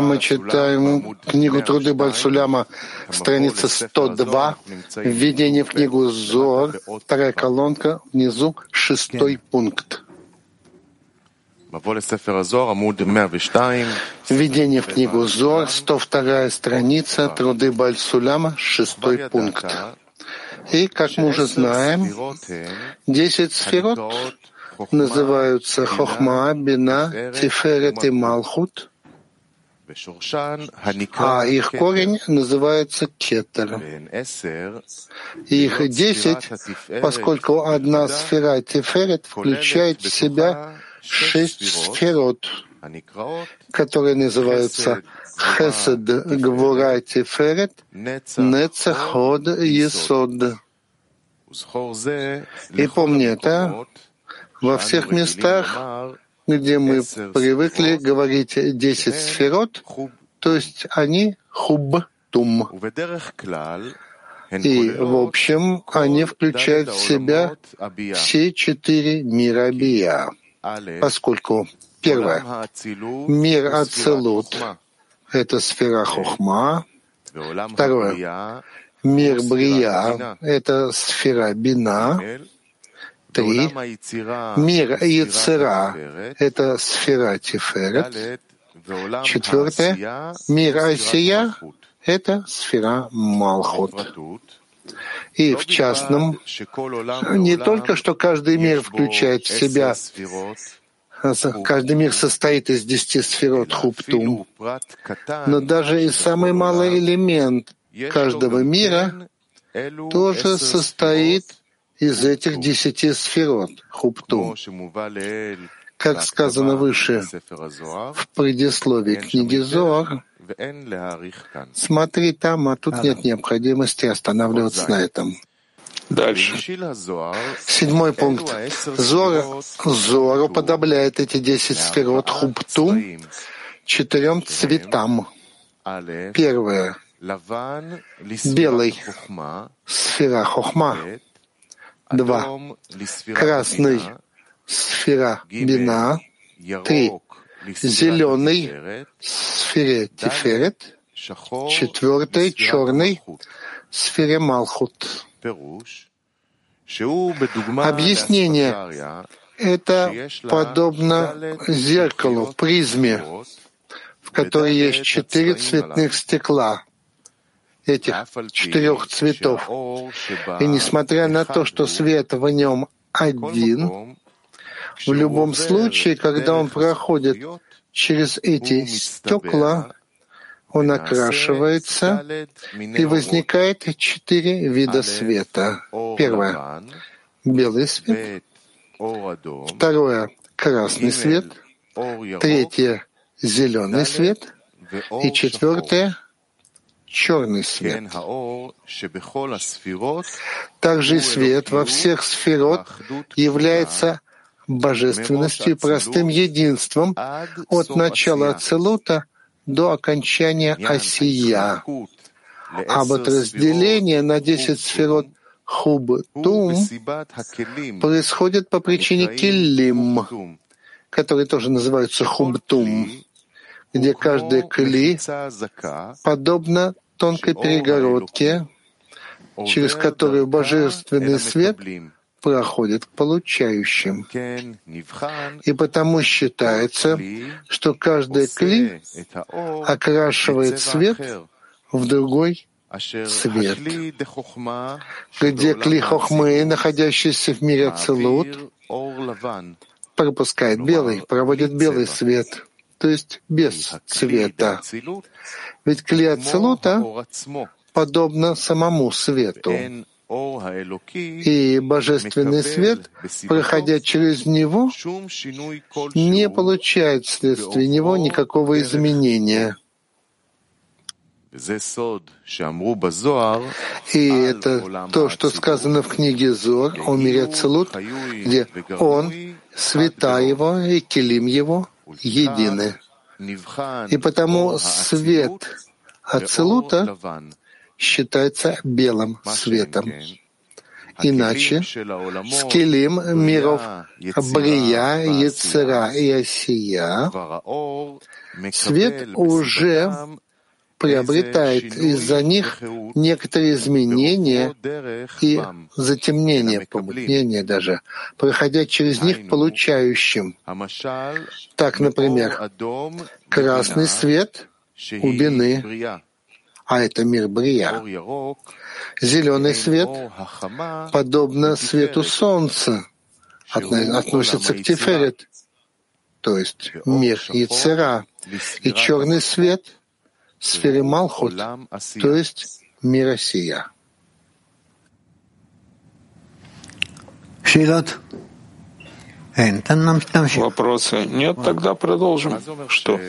Мы читаем книгу Труды Бальсуляма, страница 102, введение в книгу Зор, вторая колонка, внизу шестой пункт. Введение в книгу Зор, 102 страница, Труды Бальсуляма, шестой пункт. И, как мы уже знаем, десять сферот называются Хохма, Бина, Тиферет и Малхут, а их корень называется Кетер. Их десять, поскольку одна сфера Тиферет включает в себя шесть сферот, которые называются Хесед, Гвура, Тиферет, Нецеход, Есод. И помни это, во всех местах, где мы привыкли говорить десять сферот, то есть они хуб-тум. И, в общем, они включают в себя все четыре мира Бия, поскольку, первое, мир Ацелут — это сфера Хохма, второе, мир Брия — это сфера Бина, Три. Мир Яцера — это сфера Тиферет. Четвертое. Мир Асия — это сфера Малхут. И в частном, не только что каждый мир включает в себя Каждый мир состоит из десяти сферот хуптум, но даже и самый малый элемент каждого мира тоже состоит из этих десяти сферот, хупту. Как сказано выше в предисловии книги Зоар, смотри там, а тут нет необходимости останавливаться на этом. Дальше. Седьмой пункт. Зор, Зор уподобляет эти десять сферот хупту четырем цветам. Первое. Белый. Сфера хохма. Два. Красный — сфера бина. Три. Зеленый — сфере тиферет. Четвертый — черный — сфере малхут. Объяснение — это подобно зеркалу, призме, в которой есть четыре цветных стекла этих четырех цветов. И несмотря на то, что свет в нем один, в любом случае, когда он проходит через эти стекла, он окрашивается, и возникает четыре вида света. Первое — белый свет. Второе — красный свет. Третье — зеленый свет. И четвертое — черный свет. Также и свет во всех сферот является божественностью и простым единством от начала Ацелута до окончания Осия. А вот разделение на десять сферот Хуб-Тум происходит по причине Киллим, которые тоже называются Хуб-Тум где каждый кли подобно тонкой перегородке, через которую божественный свет проходит к получающим. И потому считается, что каждый кли окрашивает свет в другой свет, где кли хохмы, находящийся в мире целут, пропускает белый, проводит белый свет — то есть без цвета. Ведь клея целута подобно самому свету. И божественный свет, проходя через него, не получает вследствие него никакого изменения. И это то, что сказано в книге Зор о мире Целут, где он, света его и килим его — едины. И потому свет Ацелута считается белым светом. Иначе с килим миров Брия, Яцера и Осия свет уже приобретает из-за них некоторые изменения и затемнение, помутнение даже, проходя через них получающим. Так, например, красный свет у Бины, а это мир Брия. Зеленый свет, подобно свету солнца, относится к Тиферет, то есть мир Яцера, и черный свет — сфере Малхут, то есть мир Осия. Вопросы? Нет, тогда продолжим. Что?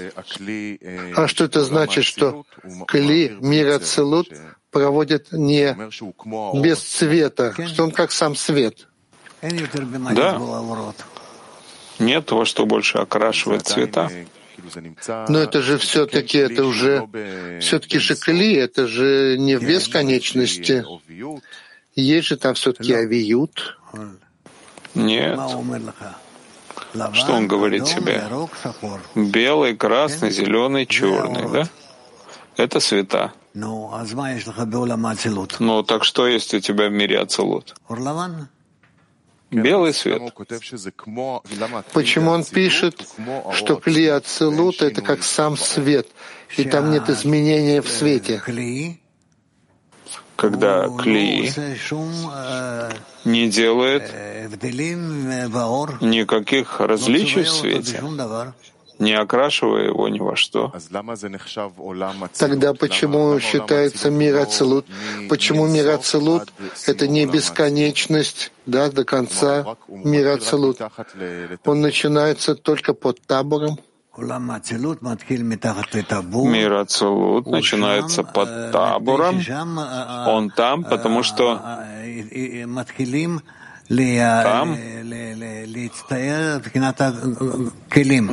А что это значит, что Кли, мира Целут, проводит не без цвета, что он как сам свет? Да. Нет во что больше окрашивает цвета. Но это же все-таки, это уже, все-таки же Кли, это же не в бесконечности. Есть же там все-таки авиют. Нет. Что он говорит себе? Белый, красный, зеленый, черный, да? Это цвета. Ну, так что есть у тебя в мире Ацелут? Белый свет. Почему он пишет, что Кли Ацелут — это как сам свет, и там нет изменения в свете? когда клей не делает никаких различий в свете, не окрашивая его ни во что. Тогда почему считается мир Ацелут? Почему мир Ацелут — это не бесконечность да, до конца мира Ацелут? Он начинается только под табором? Мир Ацелут начинается под табором. Он там, потому что там?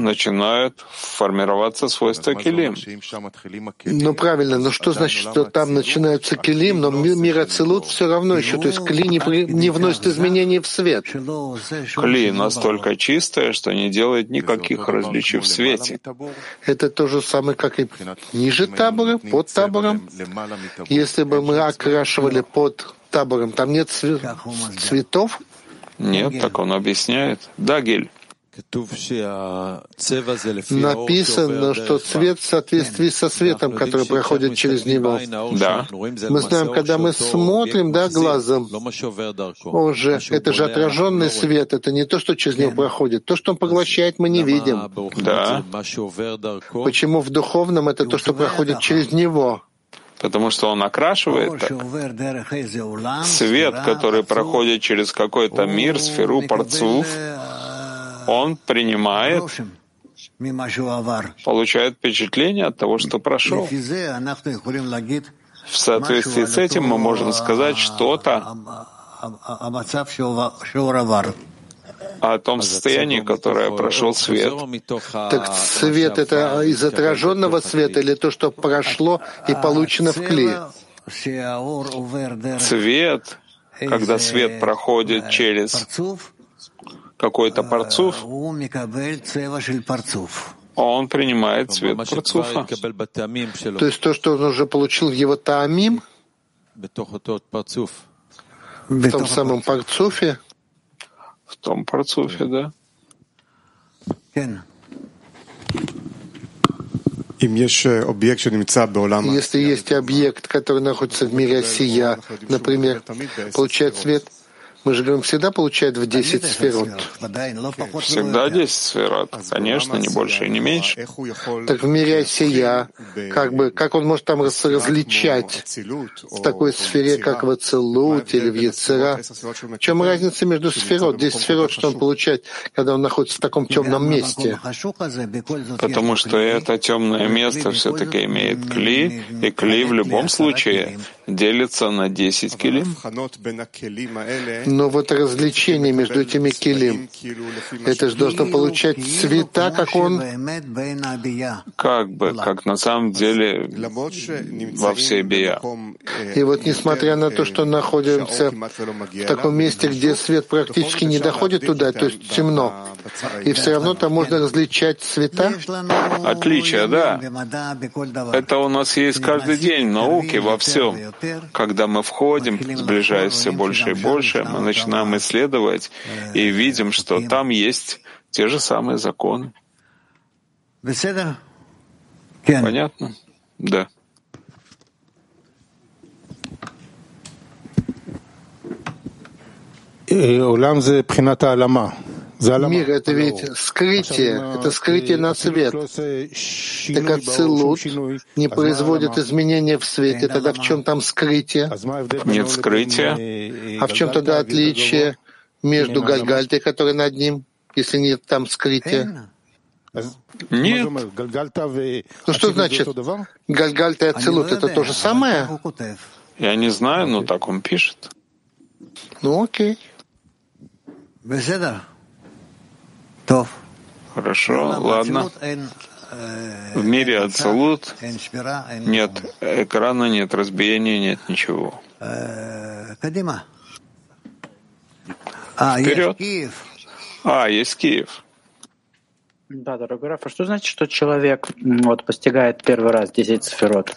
начинают формироваться свойства килим. Ну правильно, но что значит, что там начинаются килим, но мир Ацелут все равно еще, то есть кли не, не вносит изменений в свет. Кли настолько чистая, что не делает никаких различий в свете. Это то же самое, как и ниже табора, под табором. Если бы мы окрашивали под табором, там нет цветов, нет, так он объясняет. Да, Гель. Написано, что цвет в соответствии со светом, который проходит через него. Да. Мы знаем, когда мы смотрим, да, глазом, он же, это же отраженный свет, это не то, что через него проходит. То, что он поглощает, мы не видим. Да. Почему в духовном это то, что проходит через него? Потому что он окрашивает так. Свет, который проходит через какой-то мир, сферу, парцув, он принимает, получает впечатление от того, что прошел. В соответствии с этим мы можем сказать что-то о том состоянии, которое прошел свет. Так свет — это из отраженного света или то, что прошло и получено в клей? Цвет, когда свет проходит через какой-то парцуф, он принимает цвет парцуфа. То есть то, что он уже получил в его таамим, в том самом парцуфе, в том парцуфе, да? Если есть объект, который находится в мире Осия, например, получает свет, мы же говорим, всегда получает в 10 сферот. Всегда 10 сферот, конечно, не больше и не меньше. Так в мире Осия, как бы, как он может там различать в такой сфере, как в Ацелут или в Яцера? В чем разница между сферот? 10 сферот, что он получает, когда он находится в таком темном месте? Потому что это темное место все-таки имеет кли, и кли в любом случае делится на 10 килим. Но вот развлечение между этими килим, это же должно получать цвета, как он... Как бы, как на самом деле во всей бия. И вот несмотря на то, что находимся в таком месте, где свет практически не доходит туда, то есть темно, и все равно там можно различать цвета? Отличия, да. Это у нас есть каждый день в науке, во всем. Когда мы входим, сближаясь все больше и больше, мы начинаем исследовать и видим, что там есть те же самые законы. Понятно? Да. Мир — это ведь скрытие, это скрытие на свет. Так Ацилут не производит изменения в свете, тогда в чем там скрытие? Нет скрытия. А в чем тогда отличие между Гальгальтой, которая над ним, если нет там скрытия? Нет. Ну что значит Гальгальта и Ацилут — это то же самое? Я не знаю, но так он пишет. Ну окей. Хорошо, ладно. В мире Ацалут нет экрана, нет разбиения, нет ничего. Вперед. А, есть Киев. Да, дорогой Раф, а что значит, что человек вот, постигает первый раз 10 сферот?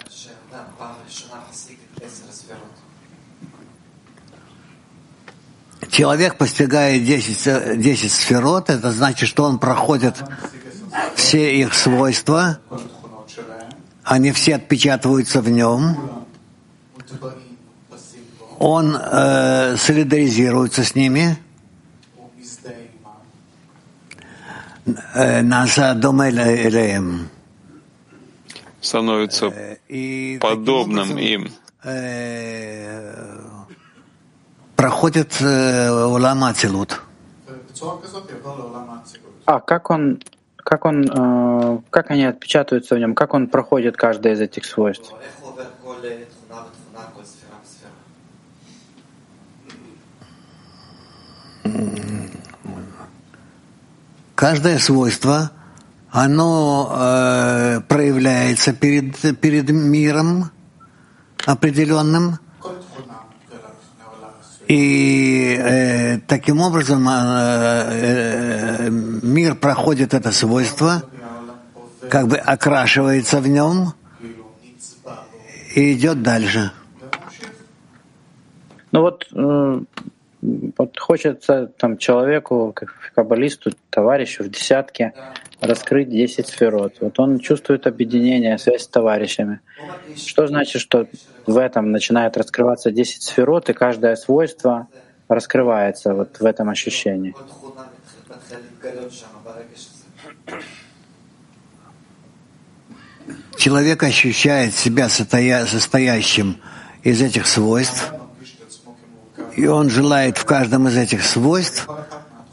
Человек постигает 10, 10 сферот, это значит, что он проходит все их свойства, они все отпечатываются в нем, он э, солидаризируется с ними, э, становится э, подобным им. Э, проходит Улам Ацилут. А как он, как он, э, как они отпечатываются в нем, как он проходит каждое из этих свойств? Каждое свойство, оно э, проявляется перед, перед миром определенным, и э, таким образом э, э, мир проходит это свойство, как бы окрашивается в нем и идет дальше. Ну вот, э, вот хочется там человеку, как каббалисту, товарищу в десятке раскрыть 10 сферот. Вот он чувствует объединение, связь с товарищами. Что значит, что в этом начинает раскрываться 10 сферот, и каждое свойство раскрывается вот в этом ощущении? Человек ощущает себя состоящим из этих свойств, и он желает в каждом из этих свойств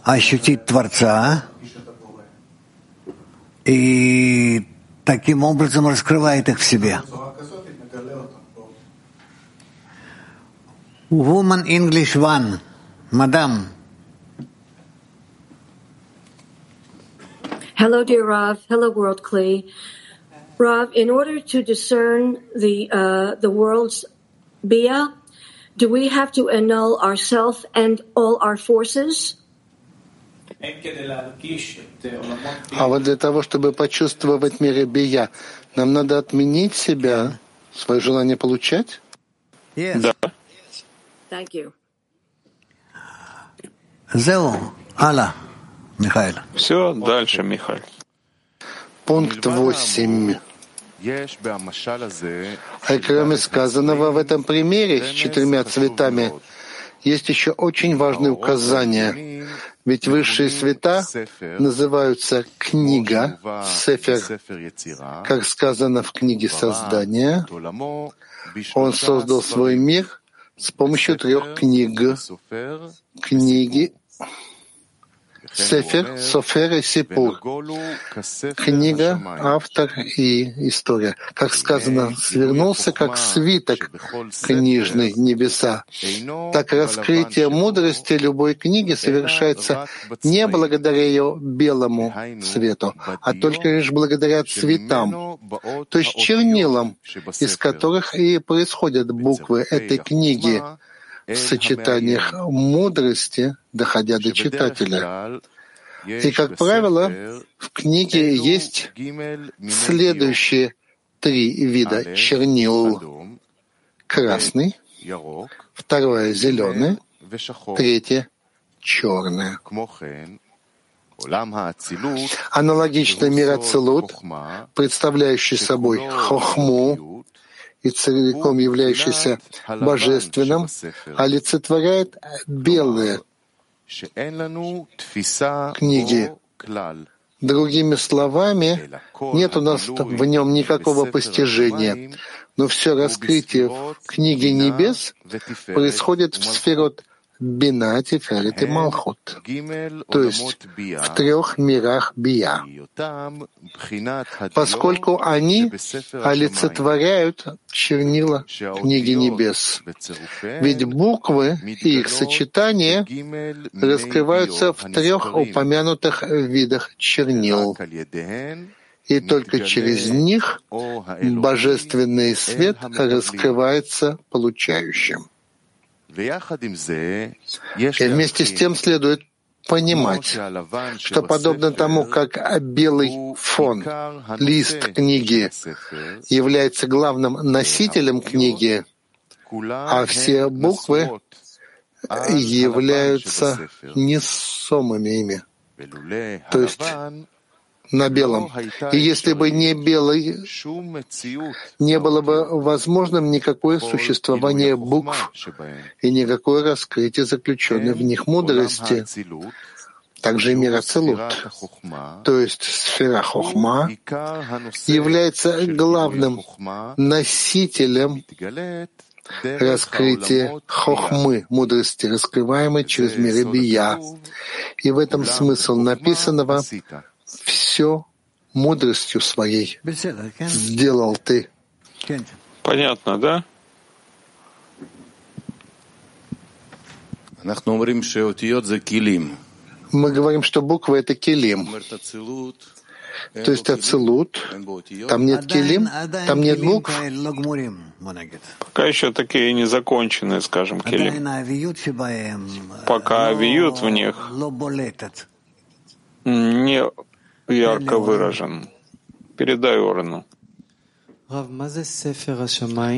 ощутить Творца, и таким образом раскрывает их в себе. Woman English One, Madam. Hello, dear Rav. Hello, World Kli. Rav, in order to discern the uh, the world's bia, do we have to annul ourself and all our forces? А вот для того, чтобы почувствовать мир бия, нам надо отменить себя, свое желание получать? Yes. Да. Thank you. Зеу, Алла, Михаил. Все, дальше, Михаил. Пункт восемь. А кроме сказанного в этом примере с четырьмя цветами, есть еще очень важные указания. Ведь высшие света называются книга, сефер, как сказано в книге создания. Он создал свой мир с помощью трех книг. Книги Сефер, Софер и Сипур. Книга, автор и история. Как сказано, свернулся как свиток книжный небеса. Так раскрытие мудрости любой книги совершается не благодаря ее белому цвету, а только лишь благодаря цветам, то есть чернилам, из которых и происходят буквы этой книги, в сочетаниях мудрости, доходя до читателя. И, как правило, в книге есть следующие три вида чернил. Красный, второе — зеленый, третье — черное. Аналогично мир Ацелут, представляющий собой хохму, и целиком являющийся божественным, олицетворяет белые книги. Другими словами, нет у нас в нем никакого постижения, но все раскрытие в книге небес происходит в сферот Бина, Тиферет и Малхут, то есть в трех мирах Бия, поскольку они олицетворяют чернила книги небес. Ведь буквы и их сочетания раскрываются в трех упомянутых видах чернил. И только через них божественный свет раскрывается получающим. И вместе с тем следует понимать, что подобно тому, как белый фон, лист книги является главным носителем книги, а все буквы являются несомыми ими. То есть на белом. И если бы не белый, не было бы возможным никакое существование букв и никакое раскрытие заключенной в них мудрости. Также и мир Ацелут, то есть сфера Хохма, является главным носителем раскрытия хохмы, мудрости, раскрываемой через мир Бия. И в этом смысл написанного все мудростью своей сделал ты. Понятно, да? Мы говорим, что буквы — это килим. То есть ацелут, там нет килим, там нет букв. Пока еще такие незаконченные, скажем, килим. Пока авиют в них не ярко выражен. Передай Орану.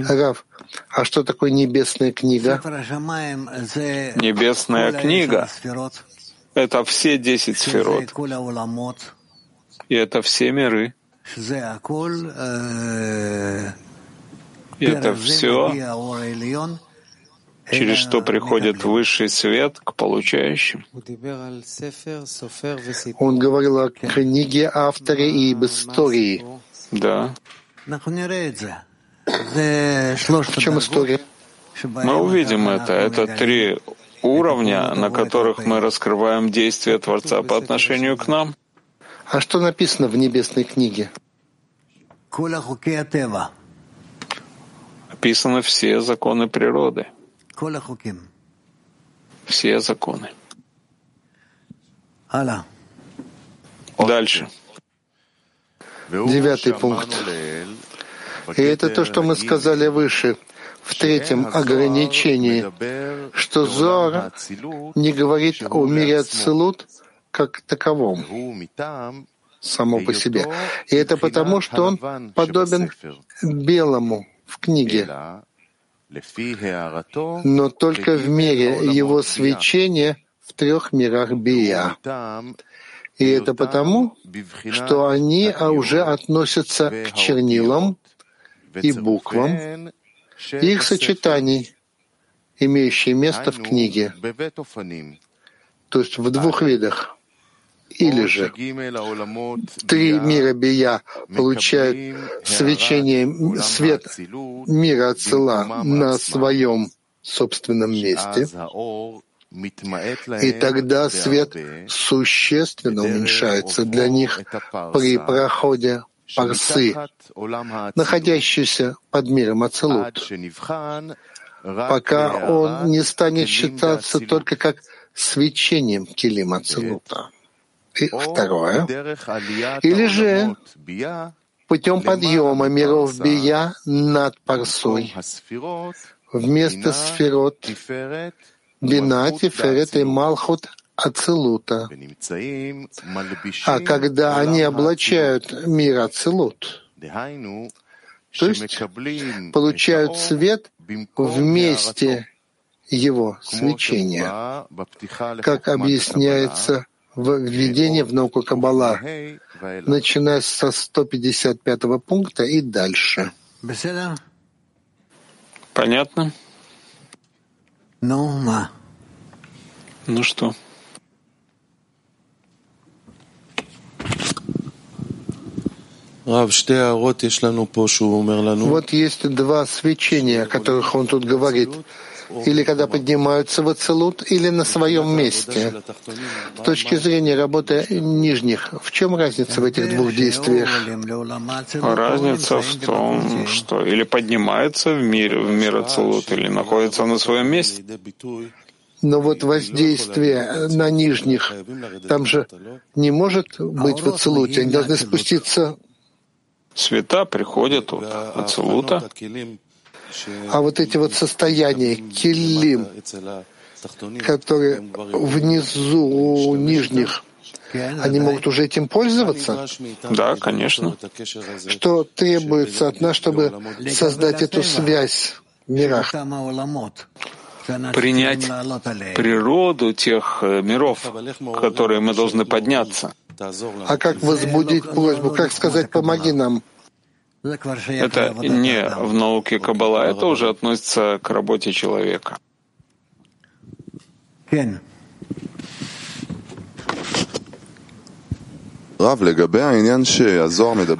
Рав, а что такое небесная книга? Небесная книга — это все десять сферот. И это все миры. И это все через что приходит высший свет к получающим. Он говорил о книге, авторе и об истории. Да. В чем история? Мы увидим это. Это три уровня, на которых мы раскрываем действия Творца по отношению к нам. А что написано в небесной книге? Описаны все законы природы. Все законы. Дальше. Девятый пункт. И это то, что мы сказали выше, в третьем ограничении, что Зор не говорит о мире Ацелут как таковом, само по себе. И это потому, что он подобен белому в книге, но только в мере его свечения в трех мирах Бия. И это потому, что они уже относятся к чернилам и буквам, их сочетаний, имеющие место в книге, то есть в двух видах. Или же три мира Бия получают свечение, свет мира Ацела на своем собственном месте, И тогда свет существенно уменьшается для них при проходе парсы, находящиеся под миром Ацелут, пока он не станет считаться только как свечением килим Ацелута. И второе. Или же путем подъема миров Бия над Парсой. вместо сферот Бина, Тиферет и Малхут Ацелута. А когда они облачают мир Ацелут, то есть получают свет вместе его свечения, как объясняется в введении в науку Каббала, начиная со 155 пункта и дальше. Понятно? Ну, ма. Ну что? Вот есть два свечения, о которых он тут говорит. Или когда поднимаются в Ацелут, или на своем месте. С точки зрения работы нижних, в чем разница в этих двух действиях? Разница в том, что или поднимаются в мир, в мир Ацелут, или находятся на своем месте. Но вот воздействие на нижних, там же не может быть в Ацелуте, они должны спуститься Света приходят от Ацелута, а вот эти вот состояния, килим, которые внизу у нижних, они могут уже этим пользоваться? Да, конечно. Что требуется от нас, чтобы создать эту связь в мирах? Принять природу тех э, миров, которые мы должны подняться. А как возбудить просьбу? Как сказать «помоги нам»? Это не в науке Каббала, это уже относится к работе человека.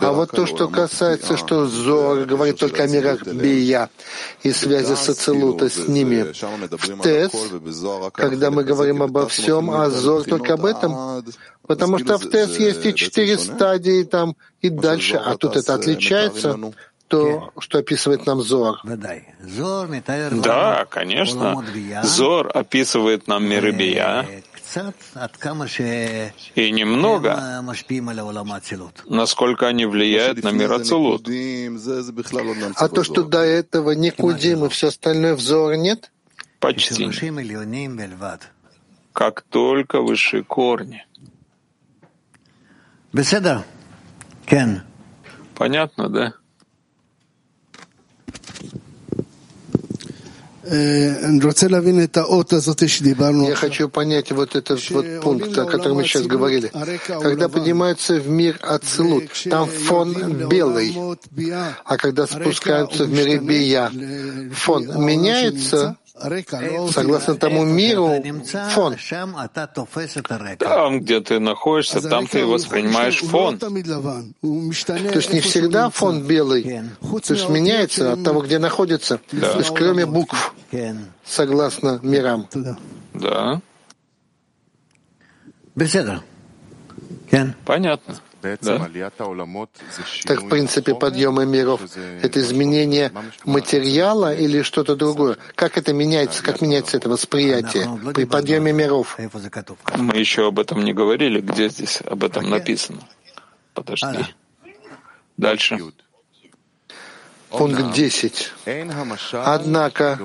А вот то, что касается, что Зор говорит только о мирах Бия и связи Соцелута с ними. В Тес, когда мы говорим обо всем, а Зор только об этом, потому что в Тес есть и четыре стадии там и дальше, а тут это отличается то, что описывает нам Зор. Да, конечно. Зор описывает нам миры Бия, и немного, насколько они влияют на мир Ацелут. А то, что до этого Никудим и все остальное взора нет? Почти. Как только высшие корни. Понятно, да? Я хочу понять вот этот вот пункт, о котором мы сейчас говорили. Когда поднимаются в мир Ацелут, там фон белый, а когда спускаются в мир Бия, фон меняется Согласно тому миру, фон. Там, где ты находишься, там ты воспринимаешь фон. То есть не всегда фон белый. То есть меняется от того, где находится. Да. То есть кроме букв, согласно мирам. Да. Понятно. Да. Так, в принципе, подъемы миров — это изменение материала или что-то другое? Как это меняется? Как меняется это восприятие при подъеме миров? Мы еще об этом не говорили. Где здесь об этом написано? Подожди. Дальше. Пункт 10. Однако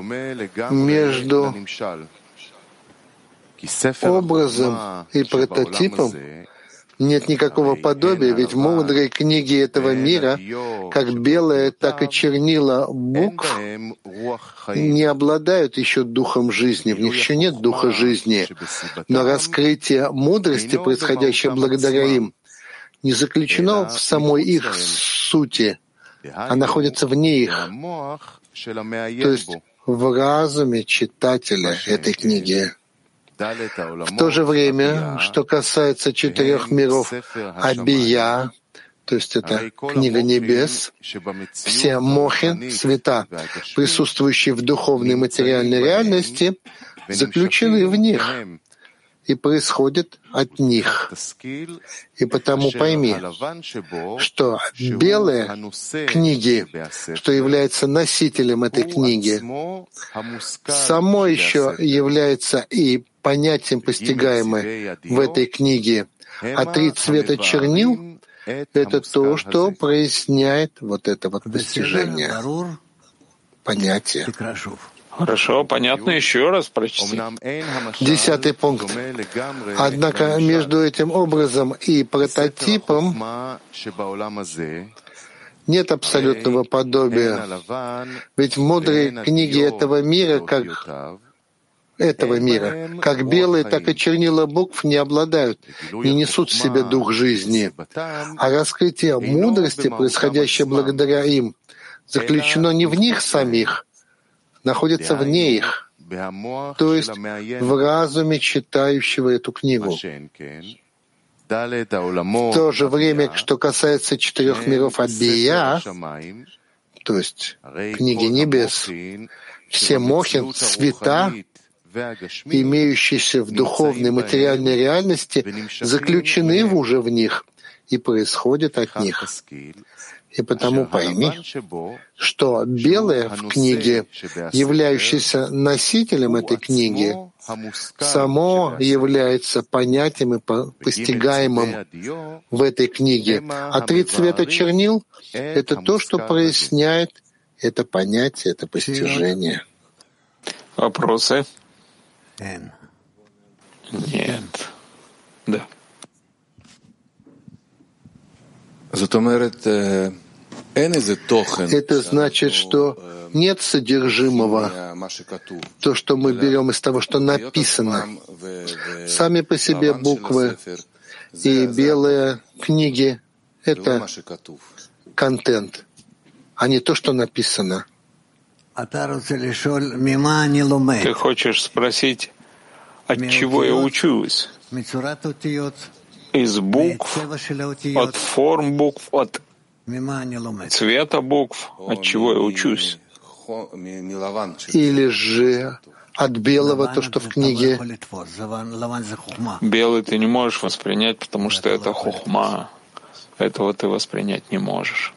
между образом и прототипом нет никакого подобия, ведь мудрые книги этого мира, как белые, так и чернила букв, не обладают еще духом жизни, в них еще нет духа жизни. Но раскрытие мудрости, происходящее благодаря им, не заключено в самой их сути, а находится вне их, то есть в разуме читателя этой книги. В то же время, что касается четырех миров Абия, то есть это книга небес, все мохи, света, присутствующие в духовной материальной реальности, заключены в них и происходят от них. И потому пойми, что белые книги, что является носителем этой книги, само еще является и понятием постигаемым в этой книге, а три цвета чернил — это то, что проясняет вот это вот постижение, понятие. Хорошо, понятно. Еще раз прочти. Десятый пункт. Однако между этим образом и прототипом нет абсолютного подобия. Ведь в мудрой книге этого мира, как этого мира, как белые, так и чернила букв не обладают, не несут в себе дух жизни. А раскрытие мудрости, происходящее благодаря им, заключено не в них самих, находится вне их, то есть в разуме читающего эту книгу. В то же время, что касается четырех миров Абия, то есть книги небес, все мохин, цвета, имеющиеся в духовной материальной реальности, заключены уже в них и происходят от них. И потому пойми, что белое в книге, являющееся носителем этой книги, само является понятием и постигаемым в этой книге. А три цвета чернил — это то, что проясняет это понятие, это постижение. Вопросы? Нет. Да. Это значит, что нет содержимого, то, что мы берем из того, что написано. Сами по себе буквы и белые книги — это контент, а не то, что написано. Ты хочешь спросить, от чего я учусь? Из букв, от форм букв, от цвета букв, от чего я учусь. Или же от белого, то, что в книге. Белый ты не можешь воспринять, потому что это хухма. Этого ты воспринять не можешь.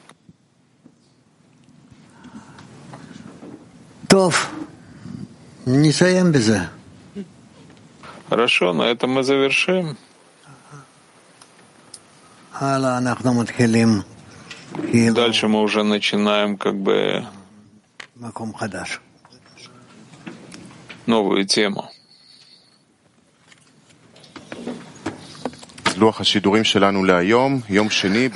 Тов, не саем без Хорошо, на этом мы завершим. Дальше мы уже начинаем как бы новую тему.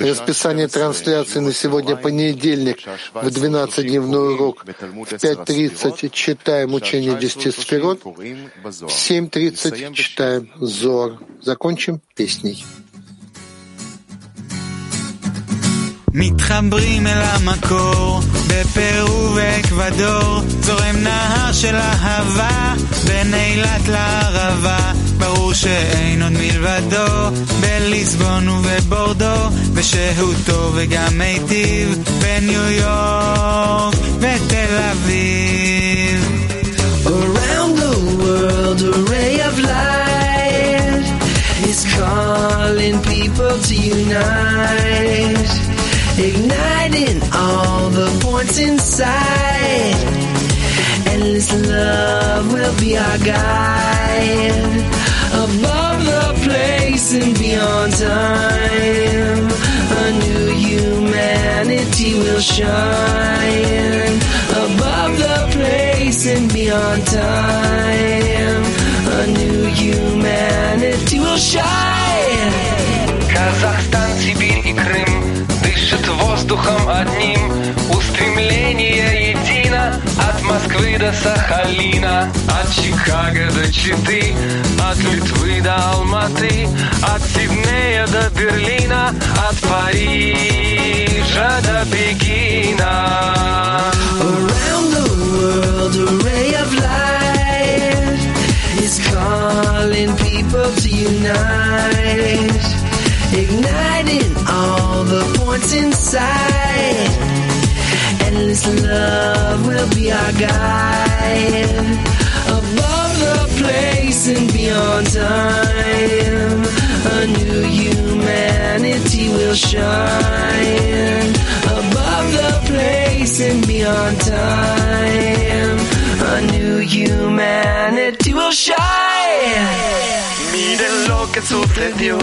Расписание трансляции на сегодня понедельник в 12-дневной урок. В 5.30 читаем учение 10 сферот, в 7.30 читаем Зор. Закончим песней. מתחברים אל המקור, בפרו ואקוודור, זורם נהר של אהבה, בין אילת לערבה, ברור שאין עוד מלבדו, בליסבון ובבורדו, ושהותו וגם מיטיב, בניו יורק ותל אביב. Around the world, a ray of light is calling people to unite. igniting all the points inside. Endless love will be our guide, above the place and beyond time. A new humanity will shine, above the place and beyond time. A new humanity will shine. Kazakhstan, Sibir и Крым дышит воздухом Москвы до Сахалина От Чикаго до Читы От Литвы до Алматы От Сиднея до Берлина От Парижа до Пекина Around the world a ray of light Is calling people to unite igniting all the points inside. Endless love will be our guide above the place and beyond time. A new humanity will shine above the place and beyond time. A new humanity will shine. Miren lo que sucedió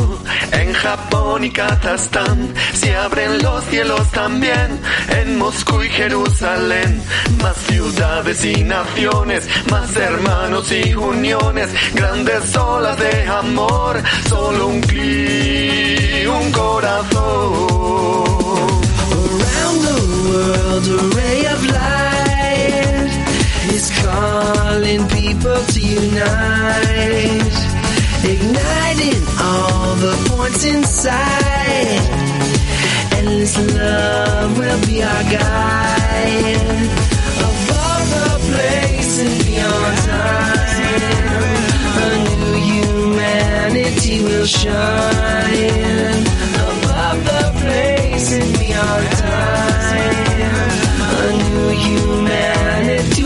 en Japón y Kazajstán. Se abren los cielos también en Moscú y Jerusalén. Más ciudades y naciones, más hermanos y uniones. Grandes olas de amor, solo un clic, un corazón. Around the world, a ray of light is calling people to unite igniting all the points inside. Endless love will be our guide. Above the place and beyond time, a new humanity will shine. Above the place and beyond time, a new humanity.